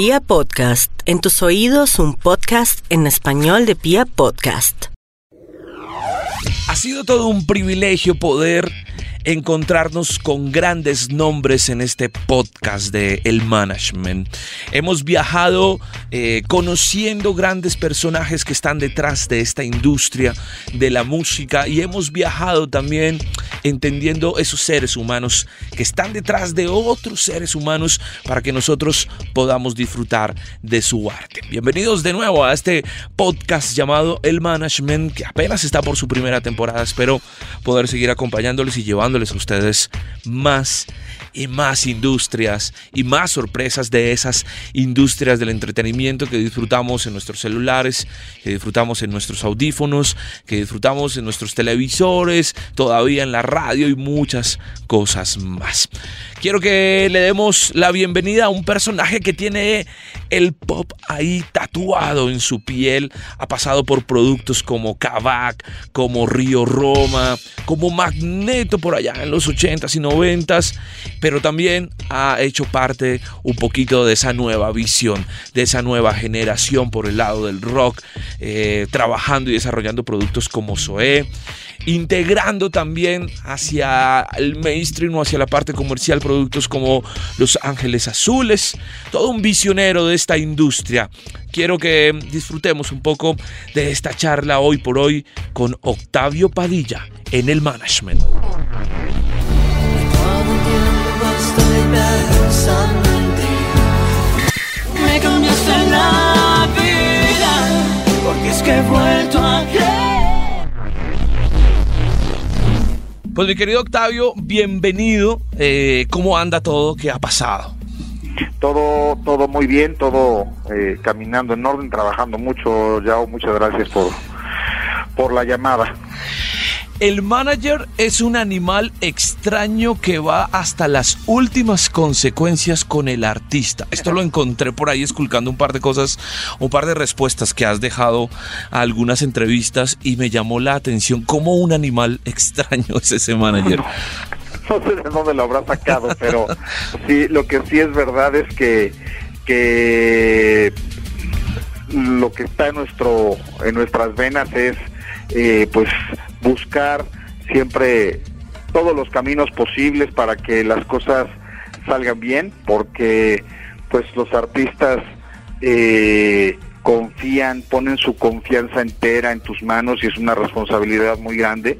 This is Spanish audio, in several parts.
Pia Podcast, en tus oídos un podcast en español de Pia Podcast. Ha sido todo un privilegio poder encontrarnos con grandes nombres en este podcast de El Management. Hemos viajado eh, conociendo grandes personajes que están detrás de esta industria de la música y hemos viajado también entendiendo esos seres humanos que están detrás de otros seres humanos para que nosotros podamos disfrutar de su arte. Bienvenidos de nuevo a este podcast llamado El Management que apenas está por su primera temporada. Espero poder seguir acompañándoles y llevándoles a ustedes más y más industrias y más sorpresas de esas industrias del entretenimiento que disfrutamos en nuestros celulares, que disfrutamos en nuestros audífonos, que disfrutamos en nuestros televisores, todavía en la radio y muchas cosas más. Quiero que le demos la bienvenida a un personaje que tiene el pop ahí tatuado en su piel. Ha pasado por productos como Kavak, como Río Roma, como Magneto por allá en los 80s y 90s, pero también ha hecho parte un poquito de esa nueva visión, de esa nueva generación por el lado del rock, eh, trabajando y desarrollando productos como Zoé integrando también hacia el mainstream o hacia la parte comercial productos como Los Ángeles Azules, todo un visionero de esta industria. Quiero que disfrutemos un poco de esta charla hoy por hoy con Octavio Padilla en el management. Me cambiaste la vida, porque es que he vuelto a Pues mi querido Octavio, bienvenido. Eh, ¿Cómo anda todo? ¿Qué ha pasado? Todo, todo muy bien, todo eh, caminando en orden, trabajando mucho, Yao. Muchas gracias por, por la llamada. El manager es un animal extraño que va hasta las últimas consecuencias con el artista. Esto lo encontré por ahí esculcando un par de cosas, un par de respuestas que has dejado a algunas entrevistas y me llamó la atención cómo un animal extraño es ese manager. No sé de dónde lo habrá sacado, pero sí, lo que sí es verdad es que, que lo que está en nuestro en nuestras venas es eh, pues buscar siempre todos los caminos posibles para que las cosas salgan bien, porque pues los artistas eh, confían, ponen su confianza entera en tus manos y es una responsabilidad muy grande.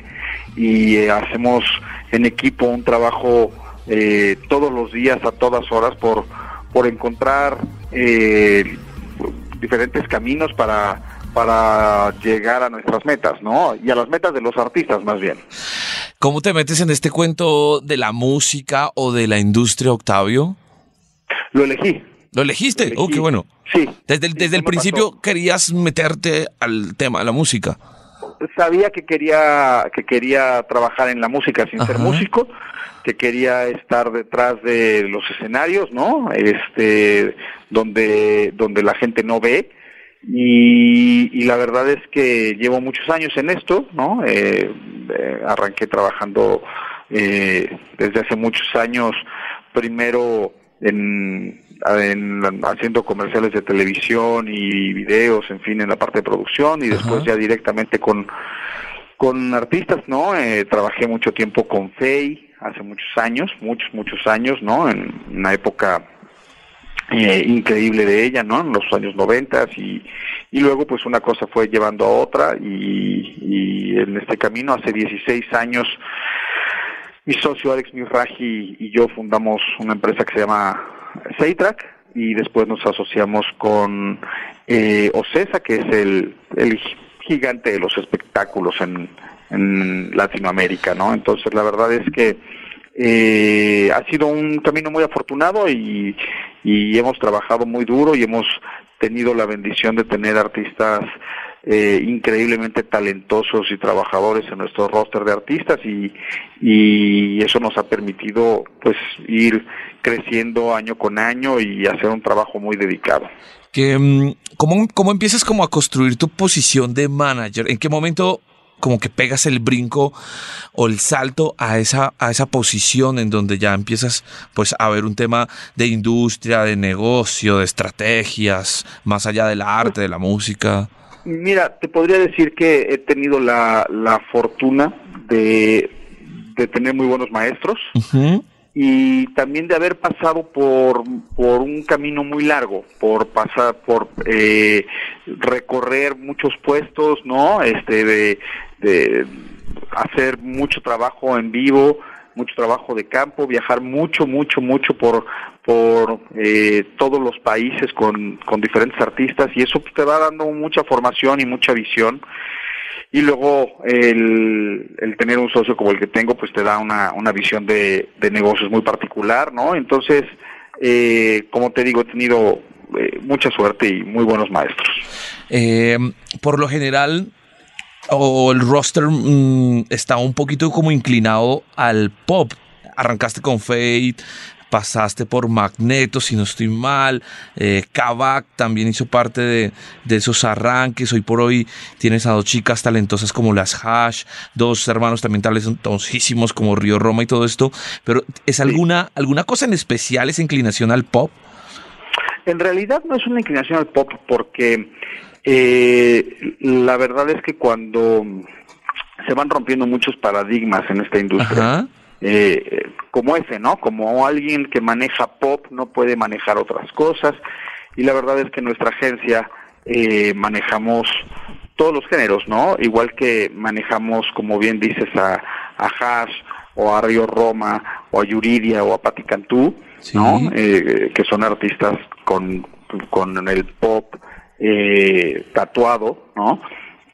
Y eh, hacemos en equipo un trabajo eh, todos los días, a todas horas, por, por encontrar diferentes caminos para para llegar a nuestras metas, ¿no? Y a las metas de los artistas más bien. ¿Cómo te metes en este cuento de la música o de la industria, Octavio? Lo elegí. ¿Lo elegiste? oh, qué bueno. Sí. Desde el, desde el principio querías meterte al tema de la música. Sabía que quería que quería trabajar en la música sin ser músico, que quería estar detrás de los escenarios, ¿no? Este, donde donde la gente no ve y, la verdad es que llevo muchos años en esto, ¿no? Eh, eh, arranqué trabajando eh, desde hace muchos años, primero en, haciendo comerciales de televisión y videos, en fin, en la parte de producción y después ya directamente con, con artistas, ¿no? trabajé mucho tiempo con Fey hace muchos años, muchos, muchos años, ¿no? En una época eh, increíble de ella, ¿no? En los años noventas y, y luego pues una cosa fue llevando a otra y, y en este camino hace 16 años mi socio Alex Miraji y yo fundamos una empresa que se llama Seitrack y después nos asociamos con eh, Ocesa, que es el, el gigante de los espectáculos en, en Latinoamérica, ¿no? Entonces la verdad es que eh, ha sido un camino muy afortunado y, y hemos trabajado muy duro y hemos tenido la bendición de tener artistas eh, increíblemente talentosos y trabajadores en nuestro roster de artistas y, y eso nos ha permitido pues ir creciendo año con año y hacer un trabajo muy dedicado. Que, mm, ¿cómo, ¿Cómo empiezas como a construir tu posición de manager? ¿En qué momento como que pegas el brinco o el salto a esa, a esa posición en donde ya empiezas pues a ver un tema de industria, de negocio, de estrategias, más allá del arte, de la música? Mira, te podría decir que he tenido la, la fortuna de, de tener muy buenos maestros y también de haber pasado por, por un camino muy largo, por pasar, por eh, recorrer muchos puestos, ¿no? Este, de, de hacer mucho trabajo en vivo, mucho trabajo de campo, viajar mucho, mucho, mucho por, por eh, todos los países con, con diferentes artistas y eso te va dando mucha formación y mucha visión y luego el, el, tener un socio como el que tengo pues te da una, una visión de, de negocios muy particular, ¿no? Entonces, eh, como te digo, he tenido eh, mucha suerte y muy buenos maestros. Eh, por lo general, o el roster mm, está un poquito como inclinado al pop. Arrancaste con Fate, pasaste por Magneto, si no estoy mal, eh, Kavak también hizo parte de, esos arranques, hoy por hoy tienes a dos chicas talentosas como las Hash, dos hermanos también talentosísimos como Río Roma y todo esto, pero ¿es alguna, alguna cosa en especial esa inclinación al pop? En realidad no es una inclinación al pop porque eh, la verdad es que cuando se van rompiendo muchos paradigmas en esta industria, eh, como ese, ¿no? Como alguien que maneja pop no puede manejar otras cosas. Y la verdad es que nuestra agencia eh, manejamos todos los géneros, ¿no? Igual que manejamos, como bien dices, a, a Hash o a Río Roma o a Yuridia o a Patti Cantú, ¿no? Eh, que son artistas con, con el pop eh, tatuado, ¿no?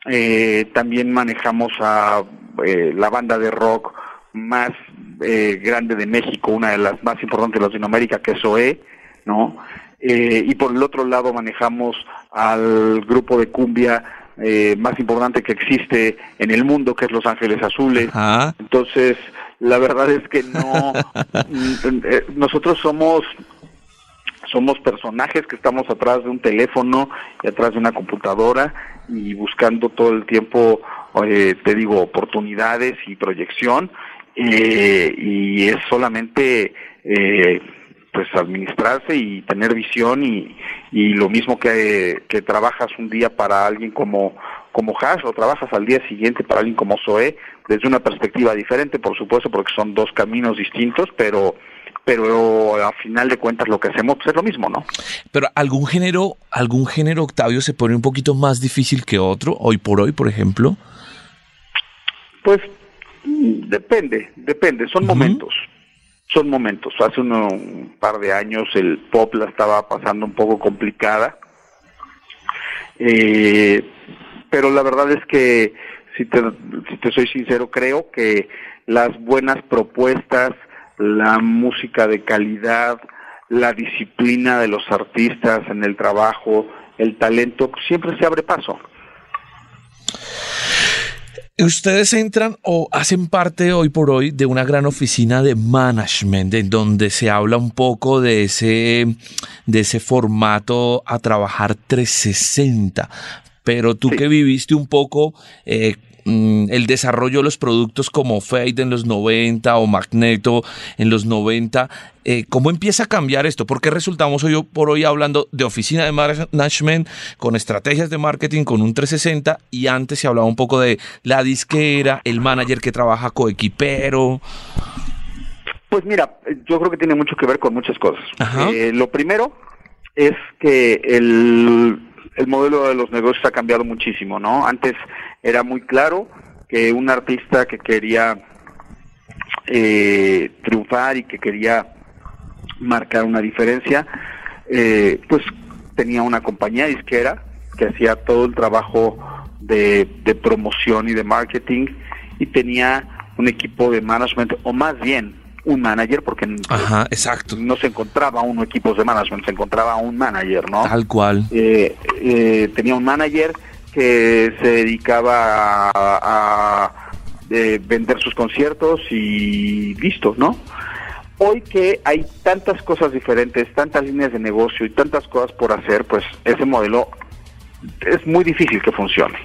Eh, también manejamos a eh, la banda de rock más eh, grande de México, una de las más importantes de Latinoamérica, que es OE, ¿no? Eh, y por el otro lado manejamos al grupo de cumbia eh, más importante que existe en el mundo, que es Los Ángeles Azules. Entonces, la verdad es que no, nosotros somos somos personajes que estamos atrás de un teléfono y atrás de una computadora y buscando todo el tiempo, te digo, oportunidades y proyección eh, y es solamente eh, pues administrarse y tener visión y, y lo mismo que, que trabajas un día para alguien como como Hash o trabajas al día siguiente para alguien como Zoe desde una perspectiva diferente por supuesto porque son dos caminos distintos pero pero a final de cuentas lo que hacemos pues, es lo mismo, ¿no? Pero algún género, algún género Octavio se pone un poquito más difícil que otro, hoy por hoy, por ejemplo. Pues depende, depende, son momentos. Son momentos. Hace un par de años el pop la estaba pasando un poco complicada. Eh, pero la verdad es que, si te, si te soy sincero, creo que las buenas propuestas, la música de calidad, la disciplina de los artistas en el trabajo, el talento, siempre se abre paso. Ustedes entran o hacen parte hoy por hoy de una gran oficina de management en donde se habla un poco de ese, de ese formato a trabajar 360. Pero tú que viviste un poco eh, Mm, el desarrollo de los productos como Fade en los 90 o Magneto en los 90. Eh, ¿Cómo empieza a cambiar esto? ¿Por qué resultamos hoy por hoy hablando de oficina de management con estrategias de marketing con un 360 y antes se hablaba un poco de la disquera, el manager que trabaja coequipero? Pues mira, yo creo que tiene mucho que ver con muchas cosas. Eh, lo primero es que el el modelo de los negocios ha cambiado muchísimo, ¿no? Antes era muy claro que un artista que quería eh, triunfar y que quería marcar una diferencia, eh, pues tenía una compañía disquera que hacía todo el trabajo de, de promoción y de marketing y tenía un equipo de management, o más bien un manager, porque exacto. no se encontraba uno equipos de management, se encontraba un manager, ¿no? Tal cual. Eh, eh, tenía un manager que se dedicaba a, eh, vender sus conciertos y listo, ¿no? Hoy que hay tantas cosas diferentes, tantas líneas de negocio y tantas cosas por hacer, pues ese modelo es muy difícil que funcione.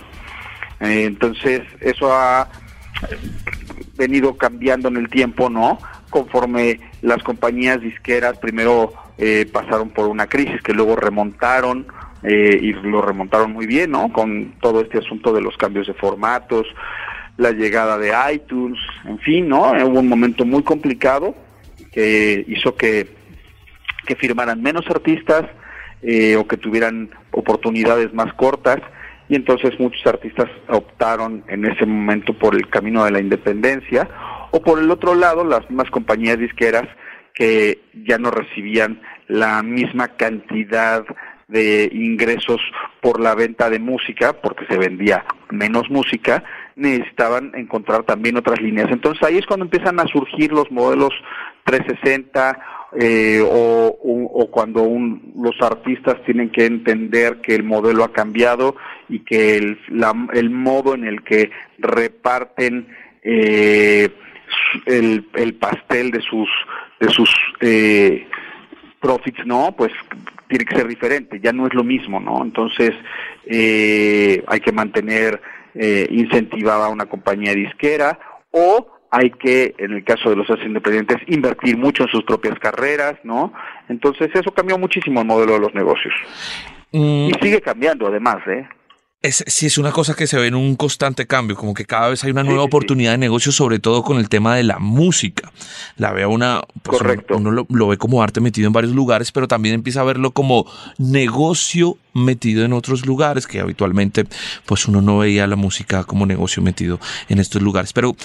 Eh, entonces, eso ha venido cambiando en el tiempo, ¿no? Conforme las compañías disqueras primero eh, pasaron por una crisis que luego remontaron eh, y lo remontaron muy bien, ¿no? Con todo este asunto de los cambios de formatos, la llegada de iTunes, en fin, ¿no? Hubo un momento muy complicado que hizo que, que firmaran menos artistas eh, o que tuvieran oportunidades más cortas y entonces muchos artistas optaron en ese momento por el camino de la independencia o por el otro lado las mismas compañías disqueras que ya no recibían la misma cantidad de ingresos por la venta de música, porque se vendía menos música, necesitaban encontrar también otras líneas. Entonces ahí es cuando empiezan a surgir los modelos 360 eh, o, o, cuando un, los artistas tienen que entender que el modelo ha cambiado y que el, la, el modo en el que reparten eh, el, el, pastel de sus de sus eh, profits, ¿no? Pues tiene que ser diferente, ya no es lo mismo, ¿no? Entonces eh, hay que mantener eh, incentivada a una compañía disquera o hay que, en el caso de los independientes, invertir mucho en sus propias carreras, ¿no? Entonces eso cambió muchísimo el modelo de los negocios. Mm. Y sigue cambiando además, ¿eh? Es, sí, es una cosa que se ve en un constante cambio, como que cada vez hay una nueva oportunidad de negocio, sobre todo con el tema de la música. La veo una, pues Correcto. uno, lo, lo, ve como arte metido en varios lugares, pero también empieza a verlo como negocio metido en otros lugares, que habitualmente pues uno no veía la música como negocio metido en estos lugares. Pero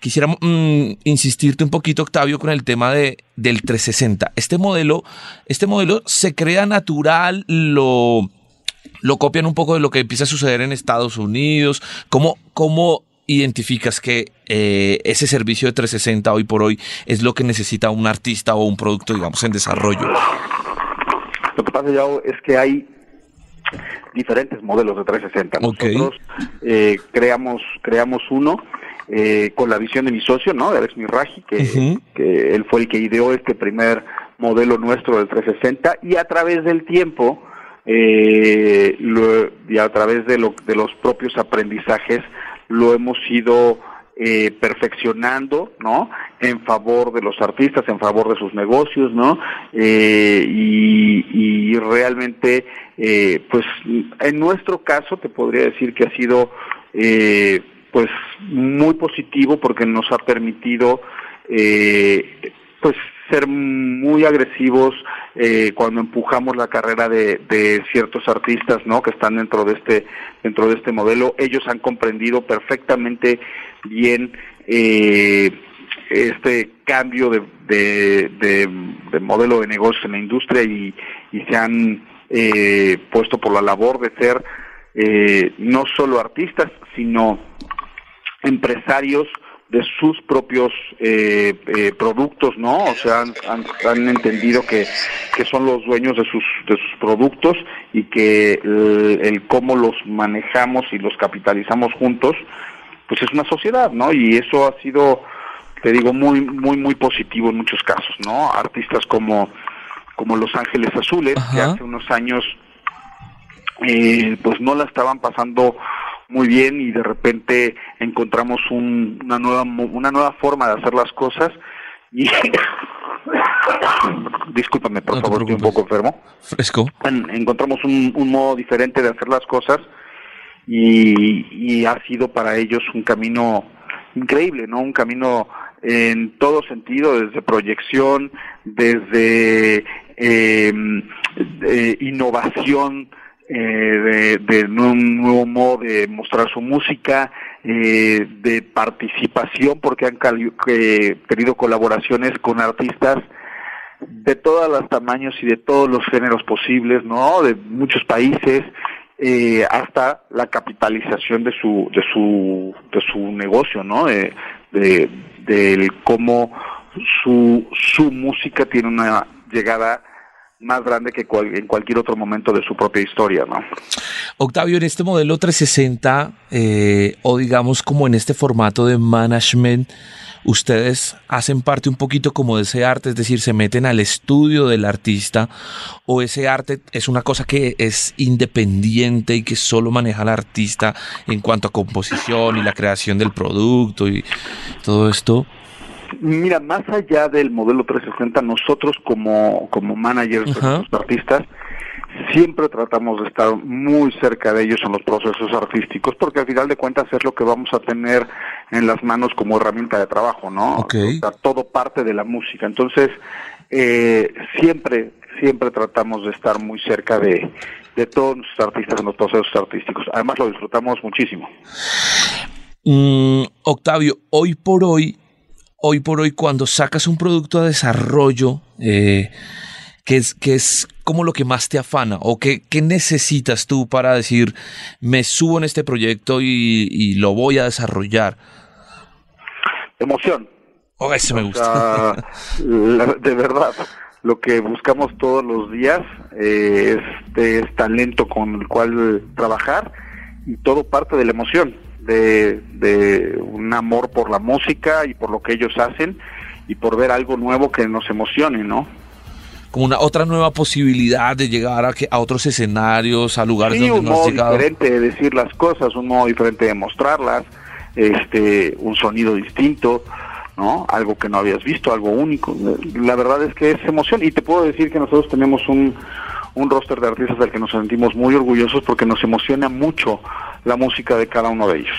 quisiera mmm, insistirte un poquito, Octavio, con el tema de, del 360. Este modelo, este modelo se crea natural, lo lo copian un poco de lo que empieza a suceder en Estados Unidos. ¿Cómo, cómo identificas que eh, ese servicio de 360 hoy por hoy es lo que necesita un artista o un producto, digamos, en desarrollo? Lo que pasa, Yao, es que hay diferentes modelos de 360. Okay. Nosotros eh, creamos, creamos uno eh, con la visión de mi socio, ¿no? De Alex Mirraji, que, uh -huh. que él fue el que ideó este primer modelo nuestro del 360 y a través del tiempo eh, lo, y a través de, lo, de los propios aprendizajes lo hemos ido eh, perfeccionando, ¿no? En favor de los artistas, en favor de sus negocios, ¿no? Eh, y, realmente, eh, pues, en nuestro caso te podría decir que ha sido, eh, pues, muy positivo porque nos ha permitido, eh, pues, ser muy agresivos eh, cuando empujamos la carrera de, de, ciertos artistas no que están dentro de este dentro de este modelo. Ellos han comprendido perfectamente bien eh, este cambio de, de, de, modelo de negocio en la industria y, y se han eh, puesto por la labor de ser eh, no solo artistas sino empresarios de sus propios eh, eh, productos, ¿no? O sea, han, han, han, entendido que, que son los dueños de sus, de sus productos y que el, el, cómo los manejamos y los capitalizamos juntos, pues es una sociedad, ¿no? Y eso ha sido, te digo, muy, muy, muy positivo en muchos casos, ¿no? Artistas como, como Los Ángeles Azules, Ajá. que hace unos años, eh, pues no la estaban pasando muy bien y de repente encontramos un, una nueva una nueva forma de hacer las cosas y discúlpame por No favor estoy un poco enfermo. Fresco. En- encontramos un, un modo diferente de hacer las cosas y, y ha sido para ellos un camino increíble no un camino en todo sentido desde proyección desde eh, innovación eh, de, de un nuevo modo de mostrar su música, eh, de participación, porque han que- tenido colaboraciones con artistas de todos los tamaños y de todos los géneros posibles, ¿no? De muchos países, eh, hasta la capitalización de su, de su, de su negocio, ¿no? De, de, del cómo su, su música tiene una llegada más grande que en cualquier otro momento de su propia historia, ¿no? Octavio, en este modelo 360, eh, o digamos como en este formato de management, ustedes hacen parte un poquito como de ese arte, es decir, se meten al estudio del artista, o ese arte es una cosa que es independiente y que solo maneja el artista en cuanto a composición y la creación del producto y todo esto. Mira, más allá del modelo 360, nosotros como, como managers de los artistas, siempre tratamos de estar muy cerca de ellos en los procesos artísticos, porque al final de cuentas es lo que vamos a tener en las manos como herramienta de trabajo, ¿no? todo parte de la música. Entonces, eh, siempre, siempre tratamos de estar muy cerca de, de todos nuestros artistas en los procesos artísticos. Además, lo disfrutamos muchísimo. Mm, Octavio, hoy por hoy, hoy por hoy, cuando sacas un producto a desarrollo, eh, ¿qué es, qué es como lo que más te afana? ¿O qué, qué, necesitas tú para decir, me subo en este proyecto y, lo voy a desarrollar? Emoción. Oh, eso me gusta. de verdad, lo que buscamos todos los días eh, es, es talento con el cual trabajar y todo parte de la emoción de, un amor por la música y por lo que ellos hacen y por ver algo nuevo que nos emocione, ¿no? Como una otra nueva posibilidad de llegar a, a otros escenarios, a lugares donde un modo diferente de decir las cosas, un modo diferente de mostrarlas, este, un sonido distinto, ¿no? Algo que no habías visto, algo único. La verdad es que es emoción y te puedo decir que nosotros tenemos un, un roster de artistas del que nos sentimos muy orgullosos porque nos emociona mucho la música de cada uno de ellos.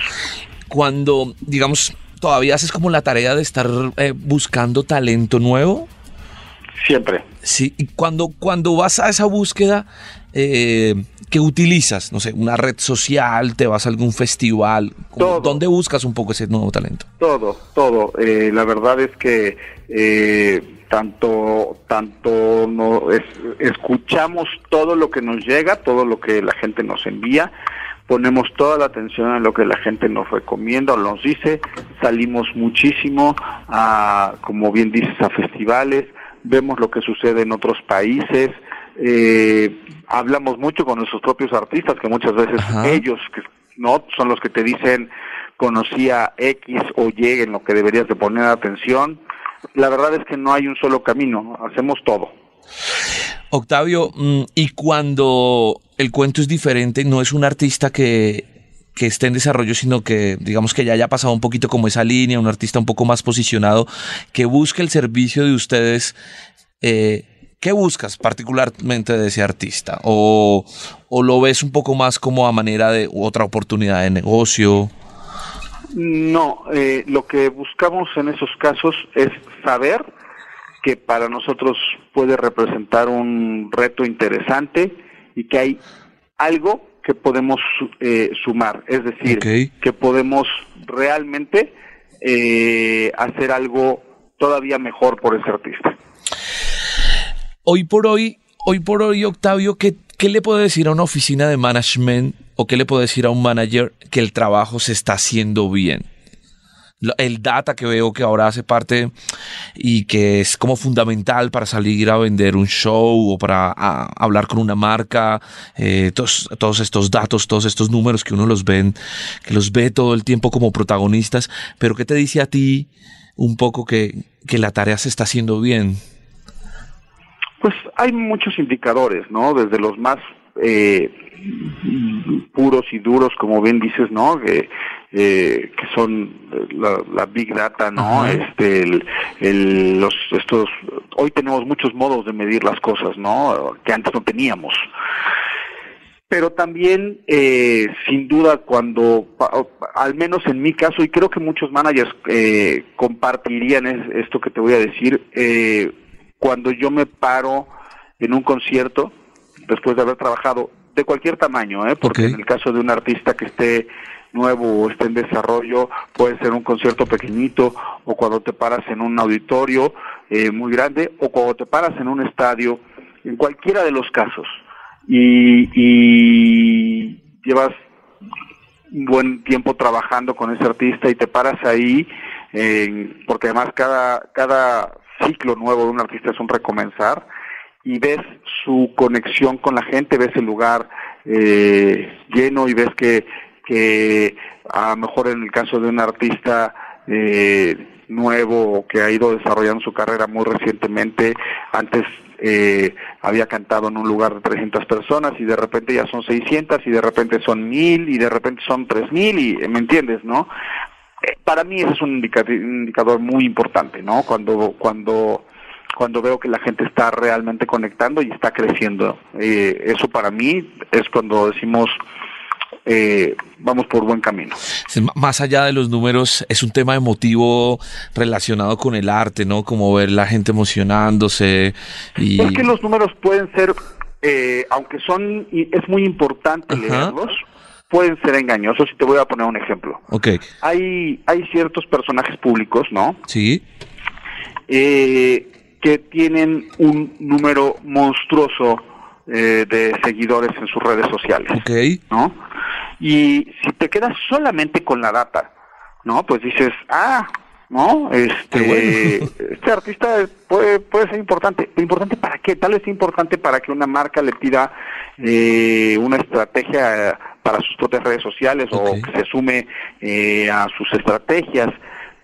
Cuando, digamos, todavía haces como la tarea de estar eh, buscando talento nuevo. Siempre. Sí, y cuando, cuando vas a esa búsqueda, eh, ¿qué utilizas? No sé, una red social, te vas a algún festival. ¿Dónde buscas un poco ese nuevo talento? Todo, todo. Eh, la verdad es que eh, tanto tanto no, escuchamos todo lo que nos llega, todo lo que la gente nos envía, ponemos toda la atención en lo que la gente nos recomienda o nos dice, salimos muchísimo a, como bien dices, a festivales, vemos lo que sucede en otros países, eh, hablamos mucho con nuestros propios artistas, que muchas veces ellos que no son los que te dicen conocía X o Y en lo que deberías de poner atención, la verdad es que no hay un solo camino, hacemos todo. Octavio, mm, y cuando el cuento es diferente, no es un artista que, que esté en desarrollo, sino que digamos que ya haya pasado un poquito como esa línea, un artista un poco más posicionado, que busque el servicio de ustedes. Eh, ¿Qué buscas particularmente de ese artista? ¿O, ¿O, lo ves un poco más como a manera de otra oportunidad de negocio? No, eh, lo que buscamos en esos casos es saber que para nosotros puede representar un reto interesante y que hay algo que podemos eh, sumar, es decir, que podemos realmente eh, hacer algo todavía mejor por ese artista. Hoy por hoy, hoy por hoy, Octavio, ¿qué, ¿qué le puede decir a una oficina de management o qué le puede decir a un manager que el trabajo se está haciendo bien? El data que veo que ahora hace parte y que es como fundamental para salir a vender un show o para hablar con una marca, eh, todos, estos datos, todos estos números que uno los ve, que los ve todo el tiempo como protagonistas, pero ¿qué te dice a ti un poco que, que la tarea se está haciendo bien? Pues hay muchos indicadores, ¿no? Desde los más eh, puros y duros, como bien dices, ¿no? Que, eh, que son la, big data, ¿no? Este, el, los, estos, hoy tenemos muchos modos de medir las cosas, ¿no? Que antes no teníamos. Pero también, eh, sin duda, cuando, al menos en mi caso, y creo que muchos managers eh, compartirían esto que te voy a decir, eh, cuando yo me paro en un concierto, después de haber trabajado de cualquier tamaño, ¿eh? porque en el caso de un artista que esté nuevo o esté en desarrollo, puede ser un concierto pequeñito o cuando te paras en un auditorio eh, muy grande o cuando te paras en un estadio, en cualquiera de los casos. Y, y llevas un buen tiempo trabajando con ese artista y te paras ahí, porque además cada, cada ciclo nuevo de un artista es un recomenzar y ves su conexión con la gente, ves el lugar eh, lleno y ves que, que a lo mejor en el caso de un artista eh, nuevo que ha ido desarrollando su carrera muy recientemente, antes eh, había cantado en un lugar de 300 personas y de repente ya son 600 y de repente son 1000 y de repente son 3000 y me entiendes, ¿no? Eh, para mí ese es un indicador muy importante, ¿no? Cuando cuando cuando veo que la gente está realmente conectando y está creciendo. Eh, eso para mí es cuando decimos eh, vamos por buen camino. Más allá de los números, es un tema emotivo relacionado con el arte, ¿no? Como ver la gente emocionándose. Y... Es que los números pueden ser, eh, aunque son, es muy importante leerlos, pueden ser engañosos y te voy a poner un ejemplo. Ok. Hay, hay ciertos personajes públicos, ¿no? Sí. Eh, que tienen un número monstruoso eh, de seguidores en sus redes sociales. ¿No? Y si te quedas solamente con la data, ¿no? Pues dices, ah, ¿no? Este, este artista puede, puede ser importante. ¿Importante para qué? Tal vez importante para que una marca le pida eh, una estrategia para sus propias redes sociales o que se sume eh, a sus estrategias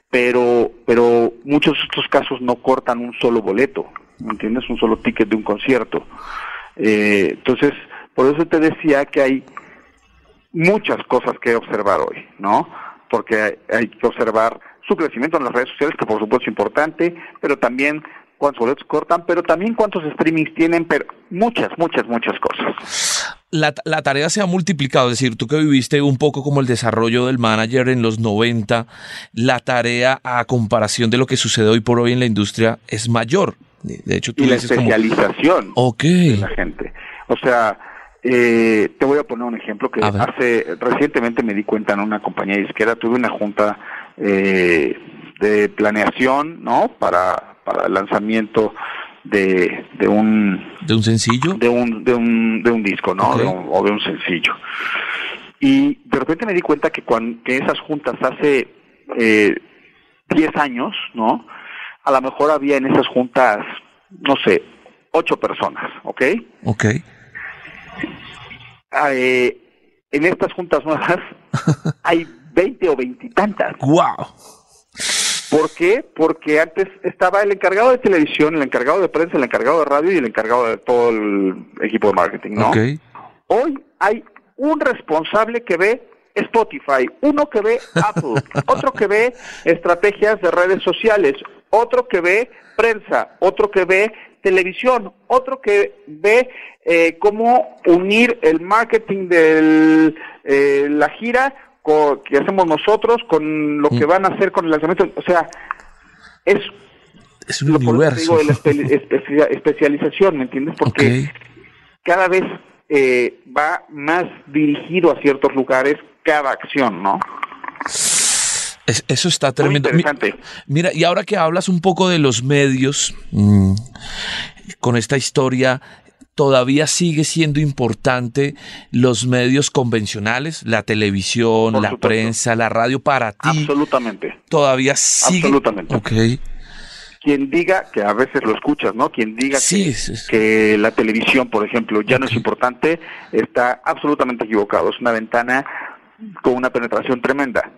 pero, pero muchos de estos casos no cortan un solo boleto, ¿me entiendes? Un solo ticket de un concierto. Eh, entonces, por eso te decía que hay muchas cosas que observar hoy, ¿no? Porque hay, que observar su crecimiento en las redes sociales, que por supuesto es importante, pero también cuántos boletos cortan, pero también cuántos streamings tienen, pero muchas, muchas, muchas cosas. La, la, tarea se ha multiplicado, es decir, tú que viviste un poco como el desarrollo del manager en los 90, la tarea a comparación de lo que sucede hoy por hoy en la industria es mayor. De hecho, tú y la especialización de la gente. O sea, eh, te voy a poner un ejemplo que hace recientemente me di cuenta en una compañía disquera, tuve una junta eh, de planeación, ¿no? Para para el lanzamiento de, de un de un sencillo de un de un, de un disco no o de un sencillo. Y de repente me di cuenta que cuando que esas juntas hace eh, 10 años no a lo mejor había en esas juntas no sé ocho personas ¿ok? Ok. Eh, en estas juntas nuevas hay 20 o veintitantas. ¡Wow! ¿Por qué? Porque antes estaba el encargado de televisión, el encargado de prensa, el encargado de radio y el encargado de todo el equipo de marketing, ¿no? Hoy hay un responsable que ve Spotify, uno que ve Apple, otro que ve estrategias de redes sociales, otro que ve prensa, otro que ve televisión, otro que ve eh, cómo unir el marketing de eh, la gira que hacemos nosotros con lo que mm. van a hacer con el lanzamiento. O sea, es, es un universo. de la especialización, ¿me entiendes? Porque cada vez eh, va más dirigido a ciertos lugares cada acción, ¿no? Eso está tremendo. interesante. Mira, y ahora que hablas un poco de los medios, mm, con esta historia, todavía sigue siendo importante los medios convencionales, la televisión, la prensa, la radio para ti. Absolutamente. Todavía sigue. Absolutamente. Ok. Quien diga, que a veces lo escuchas, ¿no? Quien diga que, la televisión, por ejemplo, ya no es importante, está absolutamente equivocado. Es una ventana con una penetración tremenda.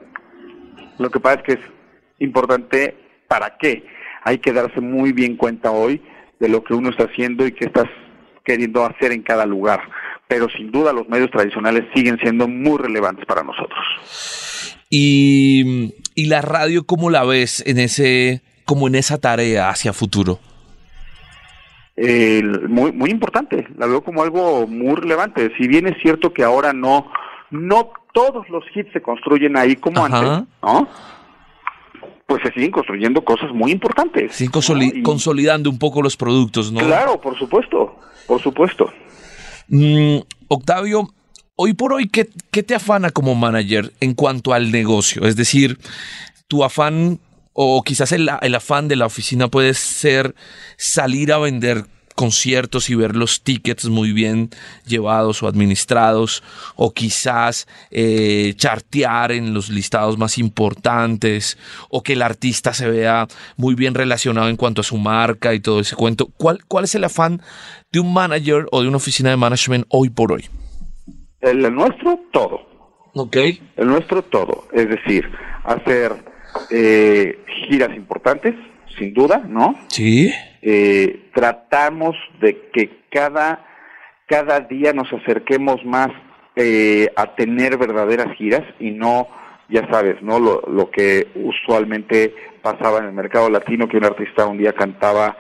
Lo que pasa es que es importante para qué. Hay que darse muy bien cuenta hoy de lo que uno está haciendo y que estás queriendo hacer en cada lugar. Pero sin duda los medios tradicionales siguen siendo muy relevantes para nosotros. Y, y la radio, ¿cómo la ves en ese, como en esa tarea hacia futuro? muy, muy importante, la veo como algo muy relevante. Si bien es cierto que ahora no, no todos los hits se construyen ahí como antes, ¿no? pues se siguen construyendo cosas muy importantes. Siguen consolidando un poco los productos, ¿no? Claro, por supuesto. Por supuesto. Mm, Octavio, hoy por hoy, ¿qué, te afana como manager en cuanto al negocio? Es decir, tu afán o quizás el, afán de la oficina puede ser salir a vender conciertos y ver los tickets muy bien llevados o administrados, o quizás eh, chartear en los listados más importantes, o que el artista se vea muy bien relacionado en cuanto a su marca y todo ese cuento. ¿Cuál, cuál es el afán de un manager o de una oficina de management hoy por hoy? El nuestro, todo. Ok. El nuestro, todo. Es decir, hacer eh, giras importantes, sin duda, ¿no? Sí. Eh, tratamos de que cada, cada día nos acerquemos más eh, a tener verdaderas giras y no, ya sabes, ¿no? Lo, lo que usualmente pasaba en el mercado latino, que un artista un día cantaba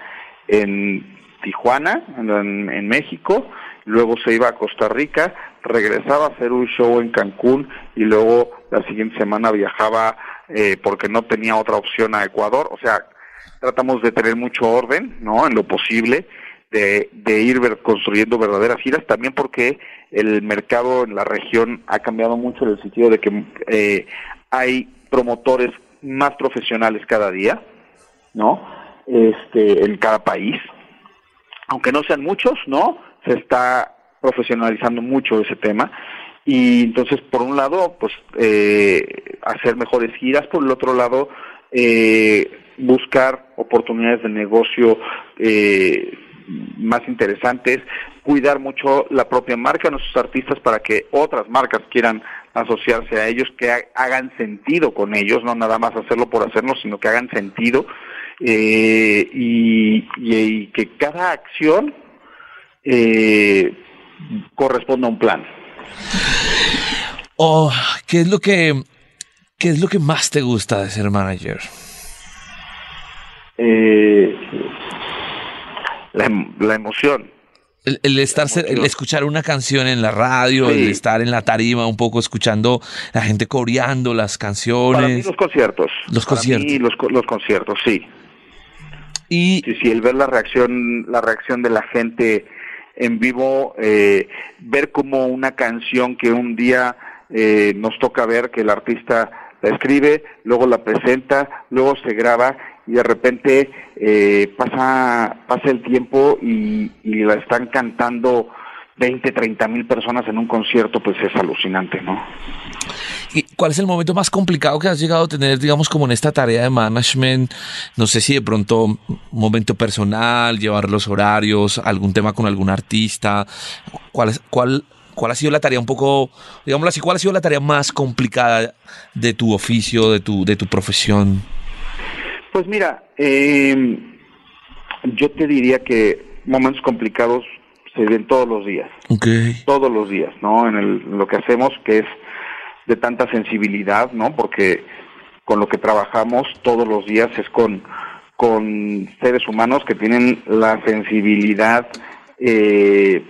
en Tijuana, en, en México, luego se iba a Costa Rica, regresaba a hacer un show en Cancún y luego la siguiente semana viajaba eh, porque no tenía otra opción a Ecuador. O sea, tratamos de tener mucho orden, ¿no? En lo posible, de, de ir ver, construyendo verdaderas giras, también porque el mercado en la región ha cambiado mucho en el sentido de que eh, hay promotores más profesionales cada día, ¿no? Este, en cada país. Aunque no sean muchos, ¿no? Se está profesionalizando mucho ese tema y entonces por un lado pues eh, hacer mejores giras por el otro lado eh, buscar oportunidades de negocio eh, más interesantes cuidar mucho la propia marca de nuestros artistas para que otras marcas quieran asociarse a ellos que ha hagan sentido con ellos no nada más hacerlo por hacerlo sino que hagan sentido eh, y, que cada acción eh, corresponde a un plan. Oh, ¿qué es lo que qué es lo que más te gusta de ser manager? Eh, la, em, la, emoción. El, el estar, el escuchar una canción en la radio, sí. el estar en la tarima un poco escuchando la gente coreando las canciones. Para mí los conciertos. Los Para conciertos. Mí los, los conciertos, sí. Y sí, sí, el ver la reacción, la reacción de la gente en vivo, eh, ver como una canción que un día eh, nos toca ver que el artista la escribe, luego la presenta, luego se graba y de repente eh, pasa, pasa el tiempo y, la están cantando 20, 30 mil personas en un concierto, pues es alucinante, ¿no? ¿Y cuál es el momento más complicado que has llegado a tener, digamos, como en esta tarea de management? No sé si de pronto un momento personal, llevar los horarios, algún tema con algún artista. ¿Cuál, es, cuál, cuál ha sido la tarea un poco, digámoslo así, cuál ha sido la tarea más complicada de tu oficio, de tu, de tu profesión? Pues mira, eh, yo te diría que momentos complicados se ven todos los días. Okay. Todos los días, ¿no? En, el, en lo que hacemos, que es de tanta sensibilidad, ¿no? Porque con lo que trabajamos todos los días es con, con seres humanos que tienen la sensibilidad eh,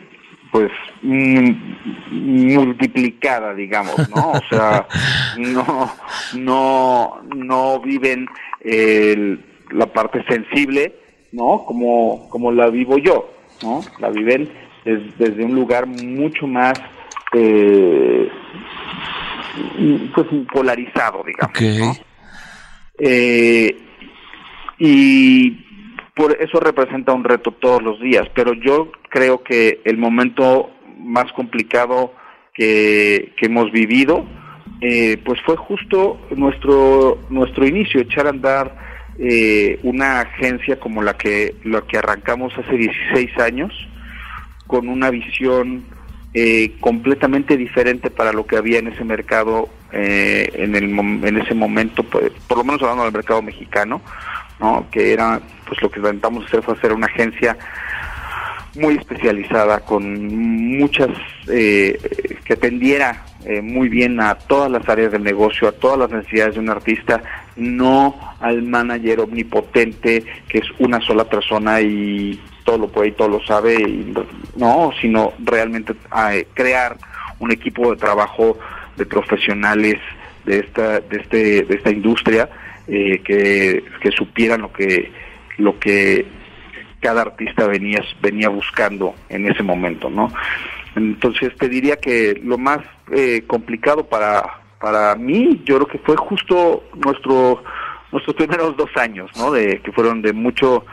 pues multiplicada digamos no o sea no no no viven el, la parte sensible no como como la vivo yo no la viven des, desde un lugar mucho más eh, pues polarizado digamos okay. ¿no? eh, y por eso representa un reto todos los días, pero yo creo que el momento más complicado que, que hemos vivido, eh, pues fue justo nuestro nuestro inicio, echar a andar eh, una agencia como la que la que arrancamos hace 16 años, con una visión eh, completamente diferente para lo que había en ese mercado eh, en, el, en ese momento, pues, por lo menos hablando del mercado mexicano, ¿no? que era pues lo que intentamos hacer fue hacer una agencia muy especializada con muchas eh, que atendiera eh, muy bien a todas las áreas del negocio, a todas las necesidades de un artista, no al manager omnipotente que es una sola persona y todo lo puede y todo lo sabe, y, no, sino realmente eh, crear un equipo de trabajo de profesionales de esta de este de esta industria eh, que, que supieran lo que lo que cada artista venía venía buscando en ese momento no entonces te diría que lo más eh, complicado para para mí yo creo que fue justo nuestro nuestros primeros dos años no de que fueron de mucho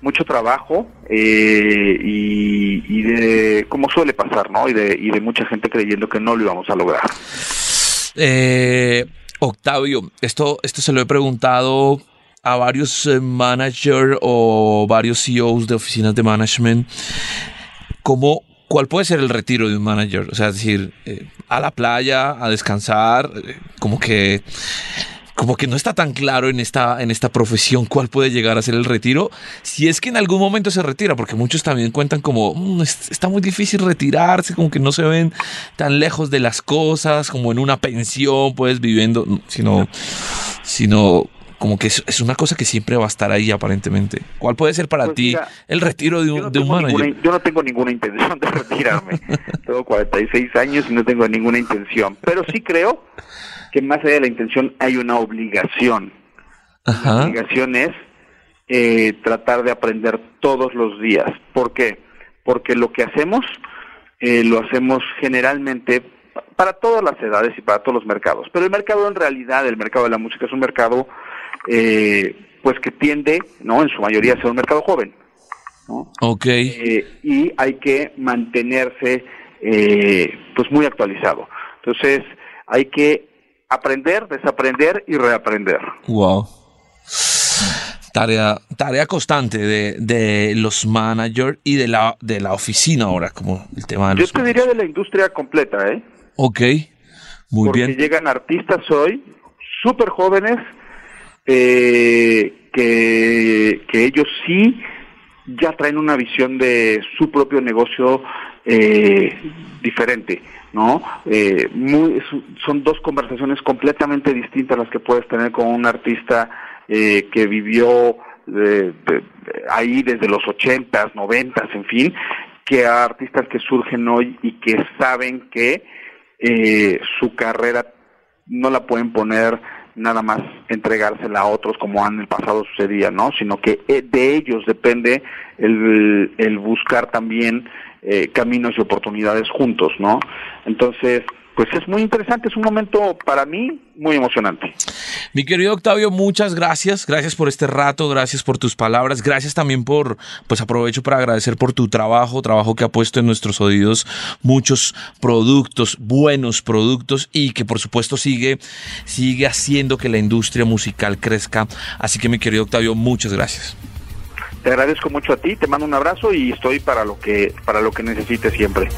mucho trabajo eh, y, de como suele pasar, ¿no? Y de, y de mucha gente creyendo que no lo íbamos a lograr. Eh, Octavio, esto, esto se lo he preguntado a varios eh, managers o varios CEOs de oficinas de management. ¿Cómo, ¿Cuál puede ser el retiro de un manager? O sea, es decir, eh, a la playa, a descansar, como que como que no está tan claro en esta, en esta profesión cuál puede llegar a ser el retiro, si es que en algún momento se retira, porque muchos también cuentan como, mm, está muy difícil retirarse, como que no se ven tan lejos de las cosas, como en una pensión, pues viviendo, sino, sino como que es, una cosa que siempre va a estar ahí aparentemente. ¿Cuál puede ser para pues ti el retiro de un, de un manager? yo no tengo ninguna intención de retirarme. tengo 46 años y no tengo ninguna intención, pero sí creo que más allá de la intención hay una obligación. La obligación es eh, tratar de aprender todos los días. ¿Por qué? Porque lo que hacemos eh, lo hacemos generalmente para todas las edades y para todos los mercados. Pero el mercado en realidad, el mercado de la música es un mercado eh, pues que tiende, ¿no? En su mayoría a ser un mercado joven. ¿no? Ok. y hay que mantenerse pues muy actualizado. Entonces, hay que aprender, desaprender y reaprender. Wow. Tarea, tarea constante de, de, los managers y de la, de la oficina ahora, como el tema de Yo te diría de la industria completa, ¿eh? Ok, muy Porque bien. llegan artistas hoy, súper jóvenes, eh, que, ellos sí ya traen una visión de su propio negocio eh, diferente. ¿no? Eh, muy, son dos conversaciones completamente distintas las que puedes tener con un artista eh, que vivió ahí desde los ochentas, noventas, en fin, que a artistas que surgen hoy y que saben que eh, su carrera no la pueden poner nada más entregársela a otros como en el pasado sucedía, ¿no? Sino que de ellos depende el, el buscar también eh, caminos y oportunidades juntos, ¿no? Entonces, pues es muy interesante, es un momento para mí muy emocionante. Mi querido Octavio, muchas gracias, gracias por este rato, gracias por tus palabras, gracias también por, pues aprovecho para agradecer por tu trabajo, trabajo que ha puesto en nuestros oídos muchos productos, buenos productos y que por supuesto sigue, sigue haciendo que la industria musical crezca. Así que mi querido Octavio, muchas gracias. Te agradezco mucho a ti, te mando un abrazo y estoy para lo que para lo que necesites siempre.